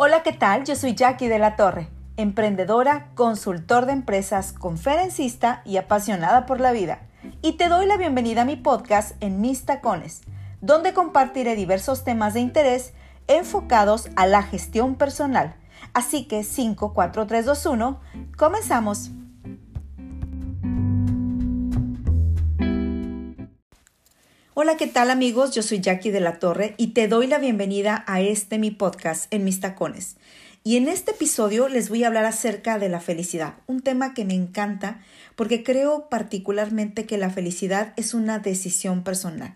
Hola, ¿qué tal? Yo soy Jackie de la Torre, emprendedora, consultor de empresas, conferencista y apasionada por la vida. Y te doy la bienvenida a mi podcast en Mis Tacones, donde compartiré diversos temas de interés enfocados a la gestión personal. Así que 5, 4, 3, 2, 1, comenzamos. Hola, ¿qué tal amigos? Yo soy Jackie de la Torre y te doy la bienvenida a este mi podcast en mis tacones. Y en este episodio les voy a hablar acerca de la felicidad, un tema que me encanta porque creo particularmente que la felicidad es una decisión personal.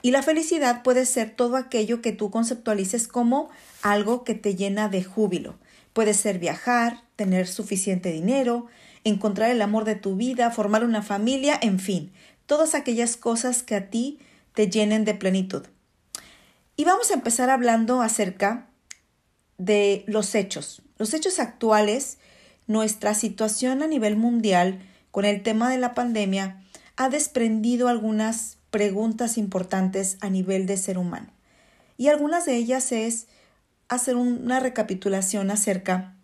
Y la felicidad puede ser todo aquello que tú conceptualices como algo que te llena de júbilo. Puede ser viajar, tener suficiente dinero, encontrar el amor de tu vida, formar una familia, en fin, todas aquellas cosas que a ti te llenen de plenitud. Y vamos a empezar hablando acerca de los hechos. Los hechos actuales, nuestra situación a nivel mundial con el tema de la pandemia ha desprendido algunas preguntas importantes a nivel de ser humano. Y algunas de ellas es hacer una recapitulación acerca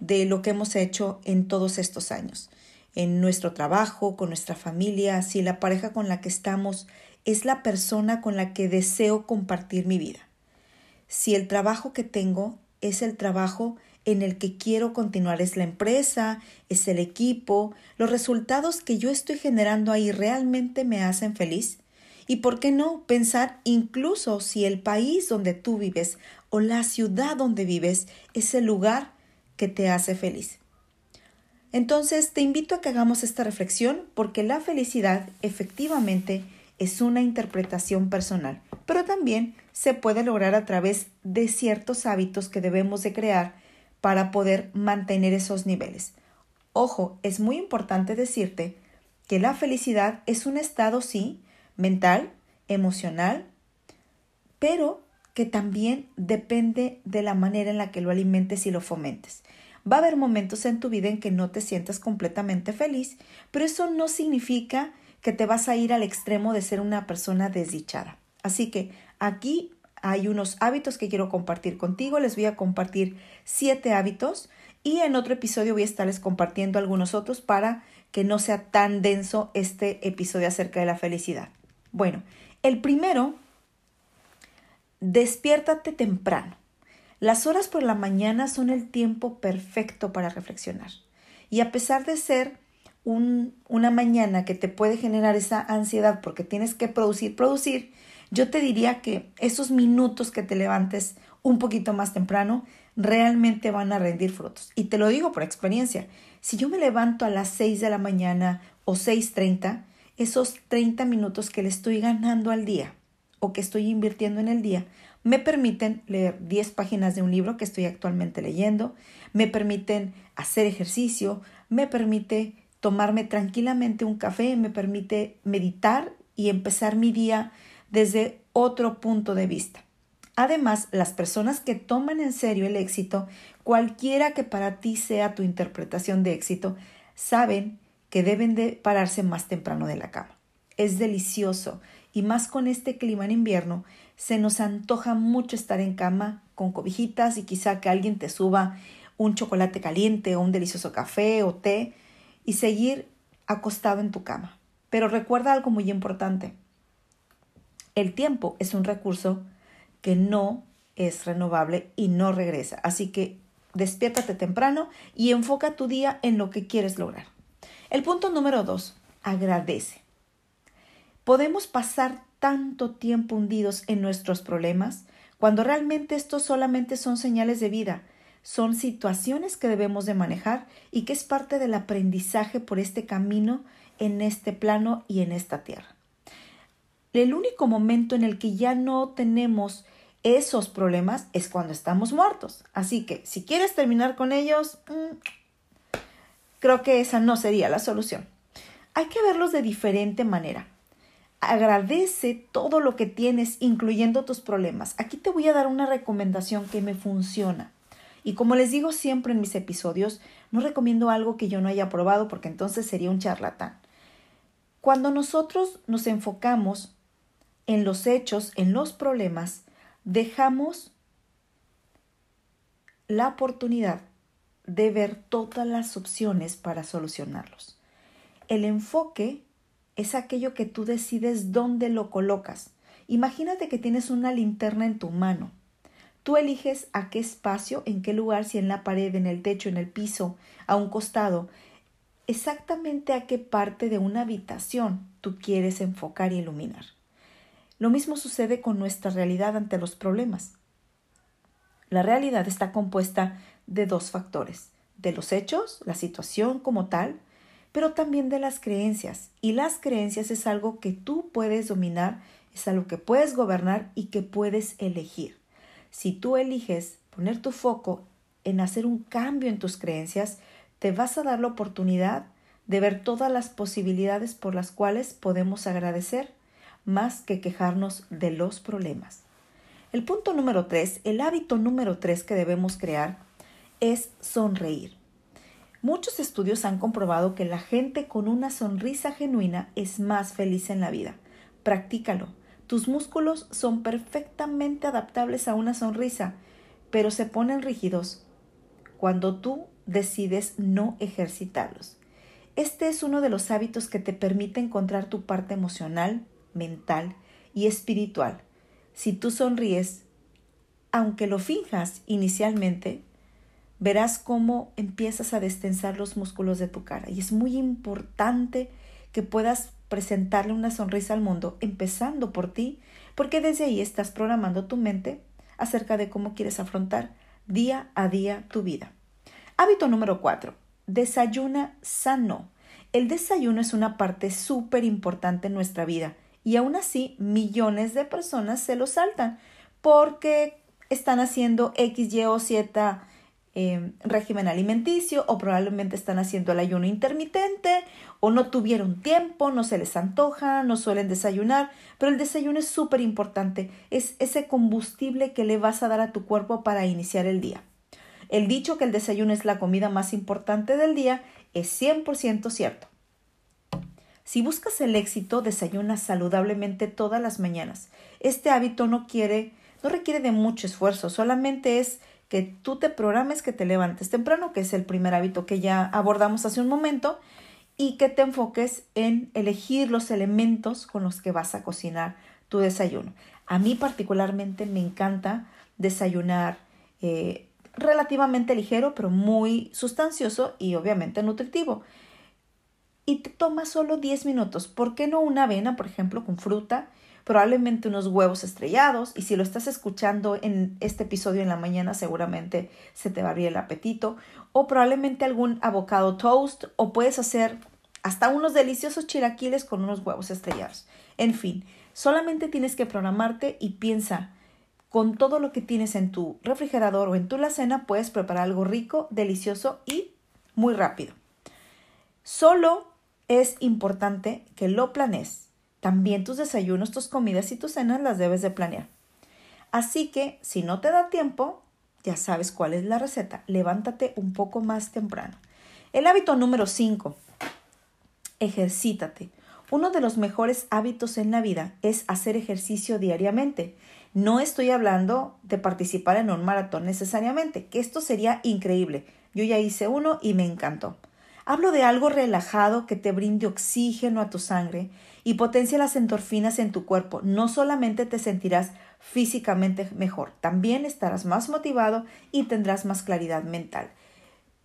de lo que hemos hecho en todos estos años en nuestro trabajo, con nuestra familia, si la pareja con la que estamos es la persona con la que deseo compartir mi vida. Si el trabajo que tengo es el trabajo en el que quiero continuar, es la empresa, es el equipo, los resultados que yo estoy generando ahí realmente me hacen feliz. Y por qué no pensar incluso si el país donde tú vives o la ciudad donde vives es el lugar que te hace feliz. Entonces te invito a que hagamos esta reflexión porque la felicidad efectivamente es una interpretación personal, pero también se puede lograr a través de ciertos hábitos que debemos de crear para poder mantener esos niveles. Ojo, es muy importante decirte que la felicidad es un estado, sí, mental, emocional, pero que también depende de la manera en la que lo alimentes y lo fomentes. Va a haber momentos en tu vida en que no te sientas completamente feliz, pero eso no significa que te vas a ir al extremo de ser una persona desdichada. Así que aquí hay unos hábitos que quiero compartir contigo. Les voy a compartir siete hábitos y en otro episodio voy a estarles compartiendo algunos otros para que no sea tan denso este episodio acerca de la felicidad. Bueno, el primero, despiértate temprano. Las horas por la mañana son el tiempo perfecto para reflexionar. Y a pesar de ser una mañana que te puede generar esa ansiedad porque tienes que producir, producir, yo te diría que esos minutos que te levantes un poquito más temprano realmente van a rendir frutos. Y te lo digo por experiencia. Si yo me levanto a las 6 de la mañana o 6.30, esos 30 minutos que le estoy ganando al día o que estoy invirtiendo en el día me permiten leer 10 páginas de un libro que estoy actualmente leyendo, me permiten hacer ejercicio, me permite tomarme tranquilamente un café, me permite meditar y empezar mi día desde otro punto de vista. Además, las personas que toman en serio el éxito, cualquiera que para ti sea tu interpretación de éxito, saben que deben de pararse más temprano de la cama. Es delicioso y más con este clima en invierno se nos antoja mucho estar en cama con cobijitas y quizá que alguien te suba un chocolate caliente o un delicioso café o té y seguir acostado en tu cama. Pero recuerda algo muy importante. El tiempo es un recurso que no es renovable y no regresa. Así que despiértate temprano y enfoca tu día en lo que quieres lograr. El punto número dos, agradece. Podemos pasar tanto tiempo hundidos en nuestros problemas, cuando realmente estos solamente son señales de vida, son situaciones que debemos de manejar y que es parte del aprendizaje por este camino en este plano y en esta tierra. El único momento en el que ya no tenemos esos problemas es cuando estamos muertos. Así que si quieres terminar con ellos, mm, creo que esa no sería la solución. Hay que verlos de diferente manera. Agradece todo lo que tienes, incluyendo tus problemas. Aquí te voy a dar una recomendación que me funciona. Y como les digo siempre en mis episodios, no recomiendo algo que yo no haya probado porque entonces sería un charlatán. Cuando nosotros nos enfocamos en los hechos, en los problemas, dejamos la oportunidad de ver todas las opciones para solucionarlos. El enfoque es aquello que tú decides dónde lo colocas. Imagínate que tienes una linterna en tu mano. Tú eliges a qué espacio, en qué lugar, si en la pared, en el techo, en el piso, a un costado, exactamente a qué parte de una habitación tú quieres enfocar y iluminar. Lo mismo sucede con nuestra realidad ante los problemas. La realidad está compuesta de dos factores, de los hechos, la situación como tal, pero también de las creencias. Y las creencias es algo que tú puedes dominar, es algo que puedes gobernar y que puedes elegir. Si tú eliges poner tu foco en hacer un cambio en tus creencias, te vas a dar la oportunidad de ver todas las posibilidades por las cuales podemos agradecer más que quejarnos de los problemas. El punto número tres, el hábito número tres que debemos crear es sonreír. Muchos estudios han comprobado que la gente con una sonrisa genuina es más feliz en la vida. Practícalo. Tus músculos son perfectamente adaptables a una sonrisa, pero se ponen rígidos cuando tú decides no ejercitarlos. Este es uno de los hábitos que te permite encontrar tu parte emocional, mental y espiritual. Si tú sonríes, aunque lo finjas inicialmente, verás cómo empiezas a destensar los músculos de tu cara. Y es muy importante que puedas presentarle una sonrisa al mundo, empezando por ti, porque desde ahí estás programando tu mente acerca de cómo quieres afrontar día a día tu vida. Hábito número 4. Desayuna sano. El desayuno es una parte súper importante en nuestra vida y aún así millones de personas se lo saltan porque están haciendo X, Y o Z Em, régimen alimenticio o probablemente están haciendo el ayuno intermitente o no tuvieron tiempo, no se les antoja, no suelen desayunar, pero el desayuno es súper importante, es ese combustible que le vas a dar a tu cuerpo para iniciar el día. El dicho que el desayuno es la comida más importante del día es 100% cierto. Si buscas el éxito, desayuna saludablemente todas las mañanas. Este hábito no quiere, no requiere de mucho esfuerzo, solamente es que tú te programes que te levantes temprano, que es el primer hábito que ya abordamos hace un momento, y que te enfoques en elegir los elementos con los que vas a cocinar tu desayuno. A mí particularmente me encanta desayunar eh, relativamente ligero, pero muy sustancioso y obviamente nutritivo. Y te toma solo 10 minutos. ¿Por qué no una avena, por ejemplo, con fruta? Probablemente unos huevos estrellados y si lo estás escuchando en este episodio en la mañana seguramente se te va a abrir el apetito o probablemente algún avocado toast o puedes hacer hasta unos deliciosos chilaquiles con unos huevos estrellados. En fin, solamente tienes que programarte y piensa con todo lo que tienes en tu refrigerador o en tu cena puedes preparar algo rico, delicioso y muy rápido. Solo es importante que lo planees también tus desayunos, tus comidas y tus cenas las debes de planear. Así que si no te da tiempo, ya sabes cuál es la receta. Levántate un poco más temprano. El hábito número 5. Ejercítate. Uno de los mejores hábitos en la vida es hacer ejercicio diariamente. No estoy hablando de participar en un maratón necesariamente, que esto sería increíble. Yo ya hice uno y me encantó. Hablo de algo relajado que te brinde oxígeno a tu sangre y potencia las endorfinas en tu cuerpo. No solamente te sentirás físicamente mejor, también estarás más motivado y tendrás más claridad mental.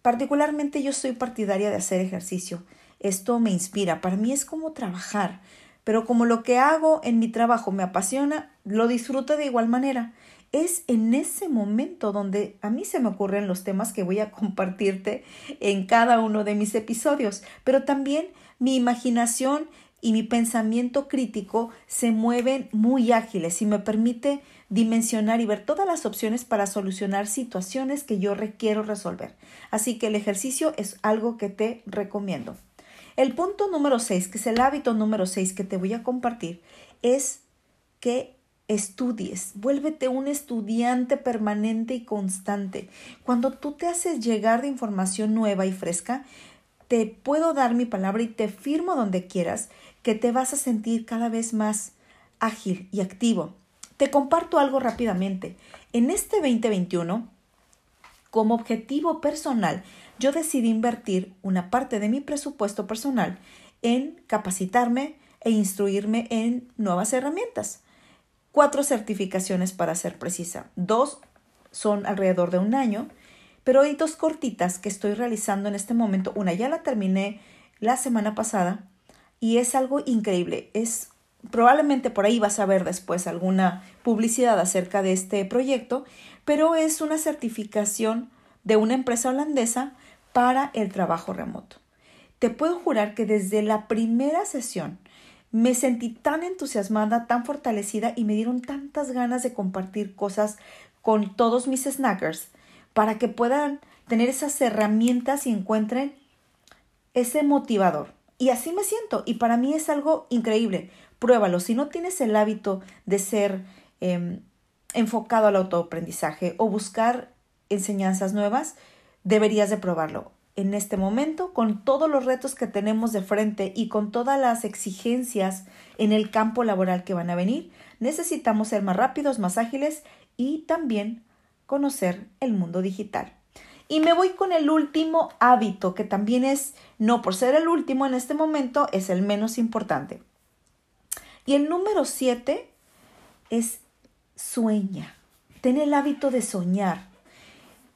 Particularmente yo soy partidaria de hacer ejercicio. Esto me inspira. Para mí es como trabajar. Pero como lo que hago en mi trabajo me apasiona, lo disfruto de igual manera es en ese momento donde a mí se me ocurren los temas que voy a compartirte en cada uno de mis episodios, pero también mi imaginación y mi pensamiento crítico se mueven muy ágiles y me permite dimensionar y ver todas las opciones para solucionar situaciones que yo requiero resolver. Así que el ejercicio es algo que te recomiendo. El punto número 6, que es el hábito número 6 que te voy a compartir, es que estudies, vuélvete un estudiante permanente y constante. Cuando tú te haces llegar de información nueva y fresca, te puedo dar mi palabra y te firmo donde quieras que te vas a sentir cada vez más ágil y activo. Te comparto algo rápidamente. En este 2021 Como objetivo personal, yo decidí invertir una parte de mi presupuesto personal en capacitarme e instruirme en nuevas herramientas. Cuatro certificaciones para ser precisa. Dos son alrededor de un año, pero hay dos cortitas que estoy realizando en este momento. Una ya la terminé la semana pasada y es algo increíble. Es probablemente por ahí vas a ver después alguna publicidad acerca de este proyecto, pero es una certificación de una empresa holandesa para el trabajo remoto. Te puedo jurar que desde la primera sesión me sentí tan entusiasmada, tan fortalecida y me dieron tantas ganas de compartir cosas con todos mis snackers para que puedan tener esas herramientas y encuentren ese motivador. Y así me siento y para mí es algo increíble. Pruébalo. Si no tienes el hábito de ser em, enfocado al autoaprendizaje o buscar enseñanzas nuevas, deberías de probarlo. En este momento, con todos los retos que tenemos de frente y con todas las exigencias en el campo laboral que van a venir, necesitamos ser más rápidos, más ágiles y también conocer el mundo digital. Y me voy con el último hábito, que también es, no por ser el último en este momento, es el menos importante. Y el número siete es sueña. Ten el hábito de soñar.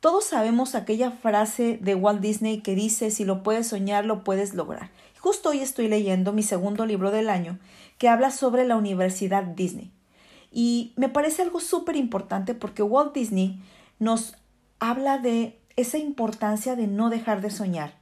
Todos sabemos aquella frase de Walt Disney que dice, si lo puedes soñar, lo puedes lograr. Justo hoy estoy leyendo mi segundo libro del año que habla sobre la Universidad Disney. Y me parece algo súper importante porque Walt Disney nos habla de esa importancia de no dejar de soñar.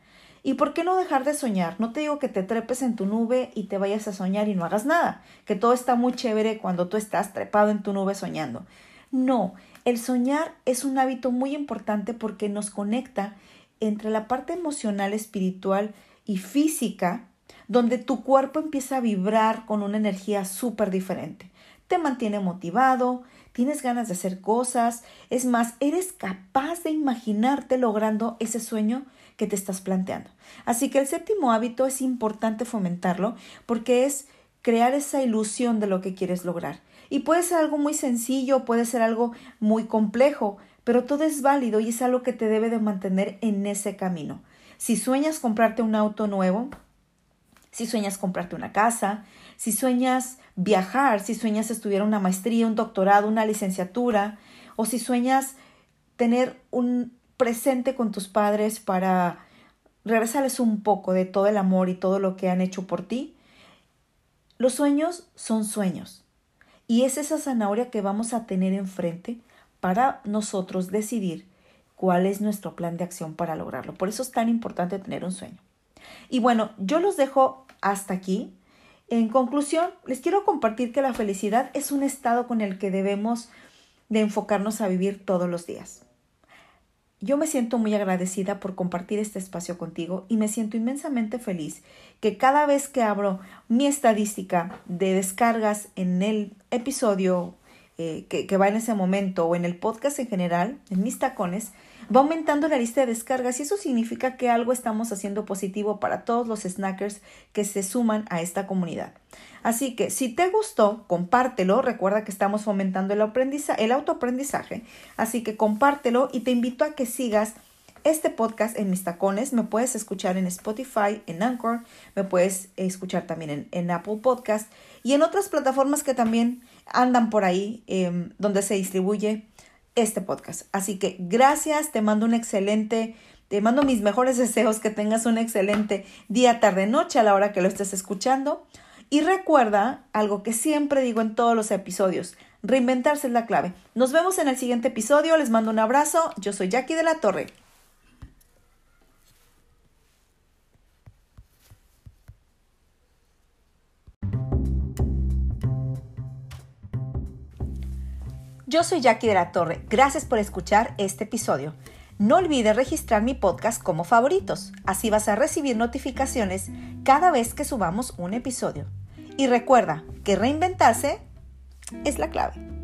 ¿Y por qué no dejar de soñar? No te digo que te trepes en tu nube y te vayas a soñar y no hagas nada, que todo está muy chévere cuando tú estás trepado en tu nube soñando. No, el soñar es un hábito muy importante porque nos conecta entre la parte emocional, espiritual y física, donde tu cuerpo empieza a vibrar con una energía súper diferente. Te mantiene motivado, tienes ganas de hacer cosas, es más, eres capaz de imaginarte logrando ese sueño que te estás planteando. Así que el séptimo hábito es importante fomentarlo porque es crear esa ilusión de lo que quieres lograr. Y puede ser algo muy sencillo, puede ser algo muy complejo, pero todo es válido y es algo que te debe de mantener en ese camino. Si sueñas comprarte un auto nuevo, si sueñas comprarte una casa, si sueñas viajar, si sueñas estudiar una maestría, un doctorado, una licenciatura, o si sueñas tener un presente con tus padres para regresarles un poco de todo el amor y todo lo que han hecho por ti. Los sueños son sueños y es esa zanahoria que vamos a tener enfrente para nosotros decidir cuál es nuestro plan de acción para lograrlo. Por eso es tan importante tener un sueño. Y bueno, yo los dejo hasta aquí. En conclusión, les quiero compartir que la felicidad es un estado con el que debemos de enfocarnos a vivir todos los días. Yo me siento muy agradecida por compartir este espacio contigo y me siento inmensamente feliz que cada vez que abro mi estadística de descargas en el episodio eh, que, que va en ese momento o en el podcast en general, en mis tacones, va aumentando la lista de descargas y eso significa que algo estamos haciendo positivo para todos los snackers que se suman a esta comunidad. Así que si te gustó, compártelo. Recuerda que estamos fomentando el, el autoaprendizaje. Así que compártelo y te invito a que sigas este podcast en mis tacones. Me puedes escuchar en Spotify, en Anchor, me puedes escuchar también en, en Apple Podcast y en otras plataformas que también andan por ahí em, donde se distribuye este podcast. Así que gracias, te mando un excelente, te mando mis mejores deseos, que tengas un excelente día, tarde, noche a la hora que lo estés escuchando. Y recuerda algo que siempre digo en todos los episodios, reinventarse es la clave. Nos vemos en el siguiente episodio, les mando un abrazo, yo soy Jackie de la Torre. Yo soy Jackie de la Torre, gracias por escuchar este episodio. No olvides registrar mi podcast como favoritos, así vas a recibir notificaciones cada vez que subamos un episodio. Y recuerda que reinventarse es la clave.